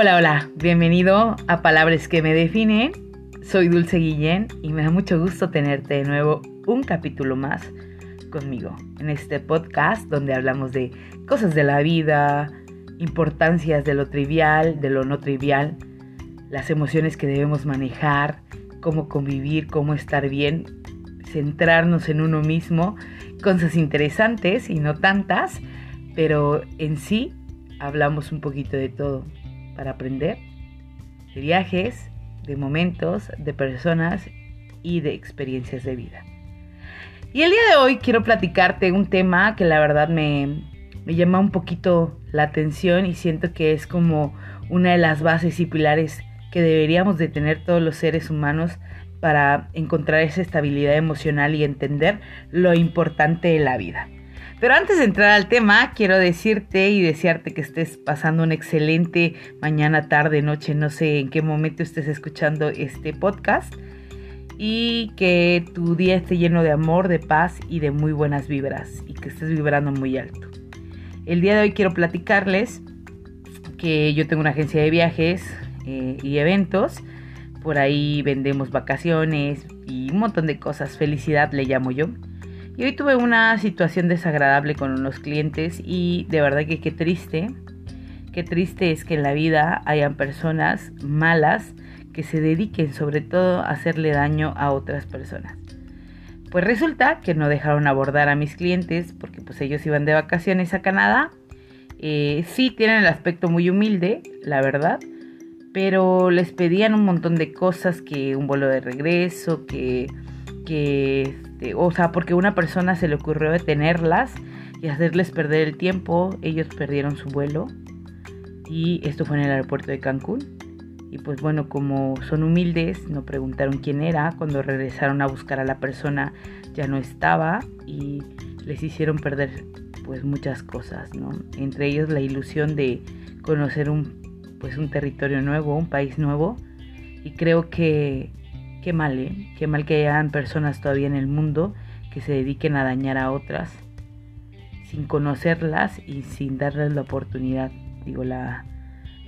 Hola, hola, bienvenido a Palabras que me definen. Soy Dulce Guillén y me da mucho gusto tenerte de nuevo un capítulo más conmigo en este podcast donde hablamos de cosas de la vida, importancias de lo trivial, de lo no trivial, las emociones que debemos manejar, cómo convivir, cómo estar bien, centrarnos en uno mismo, cosas interesantes y no tantas, pero en sí hablamos un poquito de todo para aprender de viajes, de momentos, de personas y de experiencias de vida. Y el día de hoy quiero platicarte un tema que la verdad me, llama un poquito la atención y siento que es como una de las bases y pilares que deberíamos de tener todos los seres humanos para encontrar esa estabilidad emocional y entender lo importante de la vida. Pero antes de entrar al tema, quiero decirte y desearte que estés pasando una excelente mañana, tarde, noche, no sé en qué momento estés escuchando este podcast. Y que tu día esté lleno de amor, de paz y de muy buenas vibras. Y que estés vibrando muy alto. El día de hoy quiero platicarles que yo tengo una agencia de viajes eh, y eventos. Por ahí vendemos vacaciones y un montón de cosas. Felicidad le llamo yo. Y hoy tuve una situación desagradable con unos clientes y de verdad que qué triste, qué triste es que en la vida hayan personas malas que se dediquen sobre todo a hacerle daño a otras personas. Pues resulta que no dejaron abordar a mis clientes porque pues ellos iban de vacaciones a Canadá. Eh, sí tienen el aspecto muy humilde, la verdad, pero les pedían un montón de cosas, que un vuelo de regreso, que que, este, o sea, porque una persona se le ocurrió detenerlas y hacerles perder el tiempo, ellos perdieron su vuelo y esto fue en el aeropuerto de Cancún. Y pues bueno, como son humildes, no preguntaron quién era, cuando regresaron a buscar a la persona ya no estaba y les hicieron perder pues muchas cosas, ¿no? Entre ellos la ilusión de conocer un pues un territorio nuevo, un país nuevo y creo que Qué mal, ¿eh? Qué mal que hayan personas todavía en el mundo que se dediquen a dañar a otras sin conocerlas y sin darles la oportunidad. Digo, la,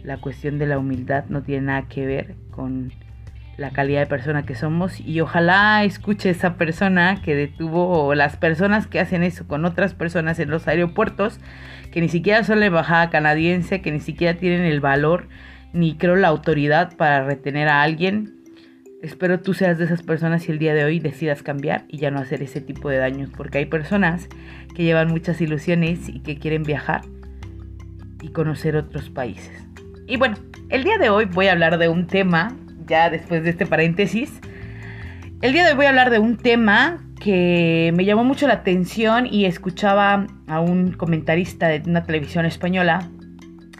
la cuestión de la humildad no tiene nada que ver con la calidad de persona que somos y ojalá escuche esa persona que detuvo o las personas que hacen eso con otras personas en los aeropuertos que ni siquiera son la embajada canadiense, que ni siquiera tienen el valor ni creo la autoridad para retener a alguien Espero tú seas de esas personas y el día de hoy decidas cambiar y ya no hacer ese tipo de daños, porque hay personas que llevan muchas ilusiones y que quieren viajar y conocer otros países. Y bueno, el día de hoy voy a hablar de un tema, ya después de este paréntesis, el día de hoy voy a hablar de un tema que me llamó mucho la atención y escuchaba a un comentarista de una televisión española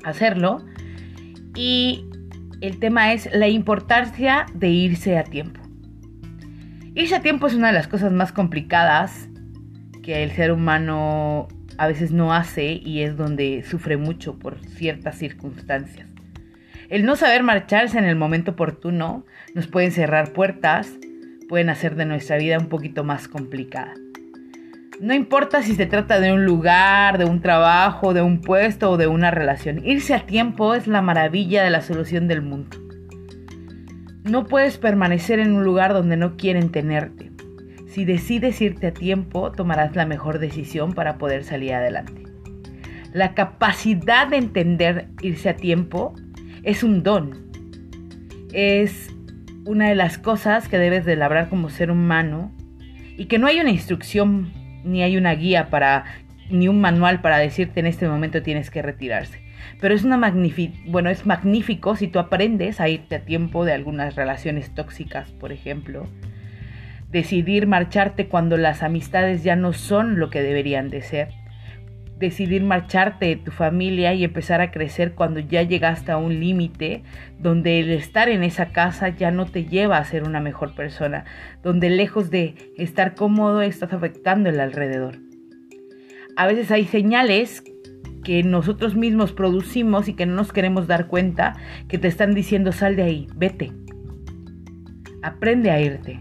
hacerlo. Y el tema es la importancia de irse a tiempo. Irse a tiempo es una de las cosas más complicadas que el ser humano a veces no hace y es donde sufre mucho por ciertas circunstancias. El no saber marcharse en el momento oportuno nos puede cerrar puertas, pueden hacer de nuestra vida un poquito más complicada. No importa si se trata de un lugar, de un trabajo, de un puesto o de una relación. Irse a tiempo es la maravilla de la solución del mundo. No puedes permanecer en un lugar donde no quieren tenerte. Si decides irte a tiempo, tomarás la mejor decisión para poder salir adelante. La capacidad de entender irse a tiempo es un don. Es una de las cosas que debes de labrar como ser humano y que no hay una instrucción ni hay una guía para, ni un manual para decirte en este momento tienes que retirarse. Pero es una bueno, es magnífico si tú aprendes a irte a tiempo de algunas relaciones tóxicas, por ejemplo. Decidir marcharte cuando las amistades ya no son lo que deberían de ser. Decidir marcharte de tu familia y empezar a crecer cuando ya llegaste a un límite donde el estar en esa casa ya no te lleva a ser una mejor persona, donde lejos de estar cómodo estás afectando el alrededor. A veces hay señales que nosotros mismos producimos y que no nos queremos dar cuenta que te están diciendo sal de ahí, vete. Aprende a irte.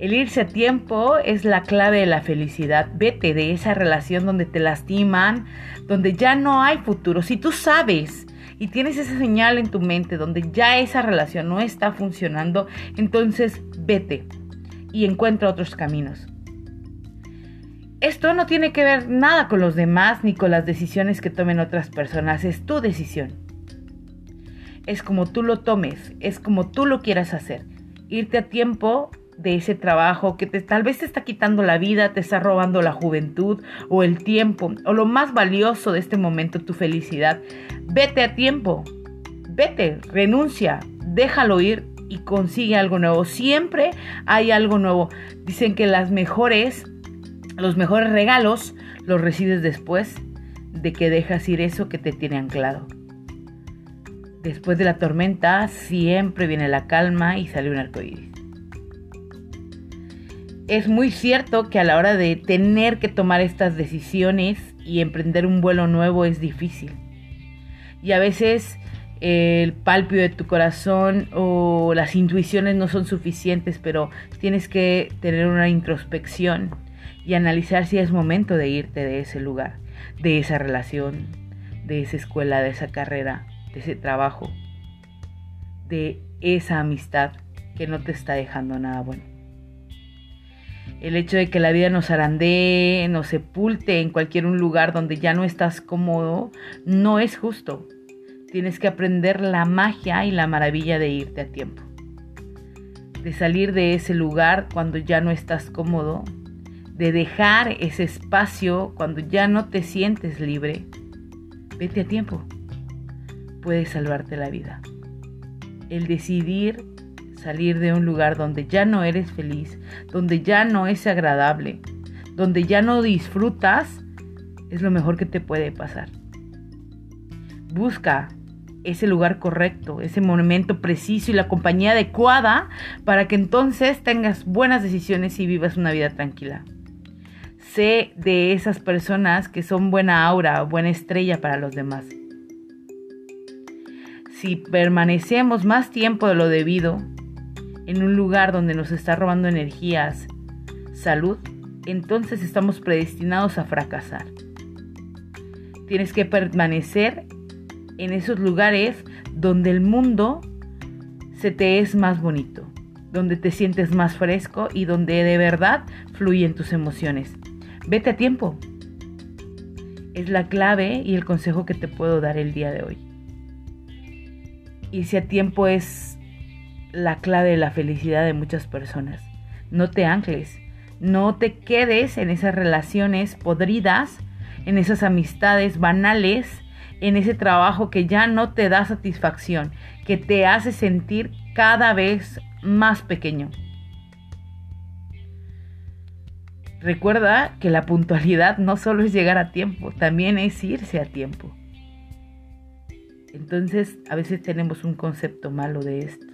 El irse a tiempo es la clave de la felicidad. Vete de esa relación donde te lastiman, donde ya no hay futuro. Si tú sabes y tienes esa señal en tu mente donde ya esa relación no está funcionando, entonces vete y encuentra otros caminos. Esto no tiene que ver nada con los demás ni con las decisiones que tomen otras personas, es tu decisión. Es como tú lo tomes, es como tú lo quieras hacer. Irte a tiempo de ese trabajo que te, tal vez te está quitando la vida, te está robando la juventud o el tiempo o lo más valioso de este momento, tu felicidad. Vete a tiempo, vete, renuncia, déjalo ir y consigue algo nuevo. Siempre hay algo nuevo. Dicen que las mejores, los mejores regalos los recibes después de que dejas ir eso que te tiene anclado. Después de la tormenta siempre viene la calma y sale un arcoíris es muy cierto que a la hora de tener que tomar estas decisiones y emprender un vuelo nuevo es difícil. Y a veces el palpio de tu corazón o las intuiciones no son suficientes, pero tienes que tener una introspección y analizar si es momento de irte de ese lugar, de esa relación, de esa escuela, de esa carrera, de ese trabajo, de esa amistad que no te está dejando nada bueno. El hecho de que la vida nos arandee, nos sepulte en cualquier un lugar donde ya no estás cómodo, no es justo. Tienes que aprender la magia y la maravilla de irte a tiempo. De salir de ese lugar cuando ya no estás cómodo. De dejar ese espacio cuando ya no te sientes libre. Vete a tiempo. Puedes salvarte la vida. El decidir salir de un lugar donde ya no eres feliz, donde ya no es agradable, donde ya no disfrutas, es lo mejor que te puede pasar. Busca ese lugar correcto, ese momento preciso y la compañía adecuada para que entonces tengas buenas decisiones y vivas una vida tranquila. Sé de esas personas que son buena aura, buena estrella para los demás. Si permanecemos más tiempo de lo debido, en un lugar donde nos está robando energías, salud, entonces estamos predestinados a fracasar. Tienes que permanecer en esos lugares donde el mundo se te es más bonito, donde te sientes más fresco y donde de verdad fluyen tus emociones. Vete a tiempo. Es la clave y el consejo que te puedo dar el día de hoy. Irse a tiempo es la clave de la felicidad de muchas personas. No te ancles, no te quedes en esas relaciones podridas, en esas amistades banales, en ese trabajo que ya no te da satisfacción, que te hace sentir cada vez más pequeño. Recuerda que la puntualidad no solo es llegar a tiempo, también es irse a tiempo. Entonces a veces tenemos un concepto malo de esto.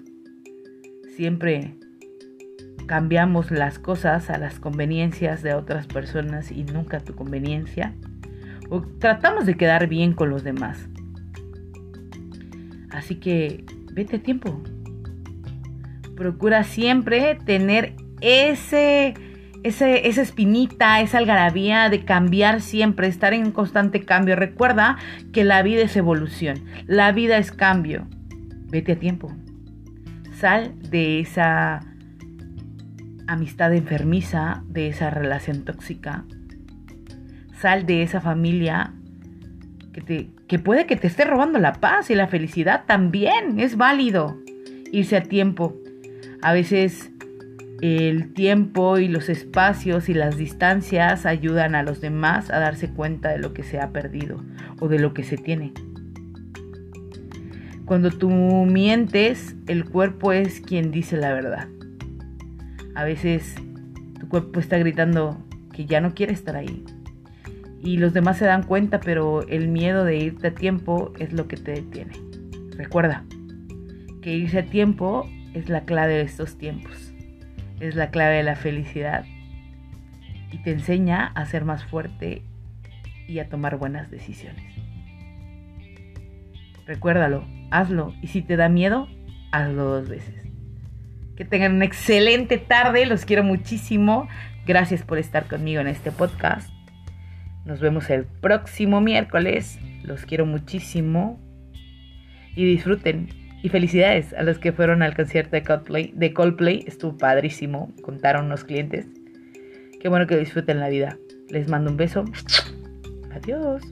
Siempre cambiamos las cosas a las conveniencias de otras personas y nunca a tu conveniencia. O tratamos de quedar bien con los demás. Así que vete a tiempo. Procura siempre tener ese, ese, esa espinita, esa algarabía de cambiar siempre, estar en constante cambio. Recuerda que la vida es evolución, la vida es cambio. Vete a tiempo. Sal de esa amistad enfermiza, de esa relación tóxica. Sal de esa familia que, te, que puede que te esté robando la paz y la felicidad también. Es válido irse a tiempo. A veces el tiempo y los espacios y las distancias ayudan a los demás a darse cuenta de lo que se ha perdido o de lo que se tiene. Cuando tú mientes, el cuerpo es quien dice la verdad. A veces tu cuerpo está gritando que ya no quiere estar ahí. Y los demás se dan cuenta, pero el miedo de irte a tiempo es lo que te detiene. Recuerda que irse a tiempo es la clave de estos tiempos. Es la clave de la felicidad. Y te enseña a ser más fuerte y a tomar buenas decisiones. Recuérdalo, hazlo. Y si te da miedo, hazlo dos veces. Que tengan una excelente tarde, los quiero muchísimo. Gracias por estar conmigo en este podcast. Nos vemos el próximo miércoles. Los quiero muchísimo. y disfruten. Y felicidades a los que fueron al concierto de Coldplay. De Coldplay estuvo padrísimo, contaron unos clientes. Qué bueno que disfruten la vida. Les mando un beso. Adiós.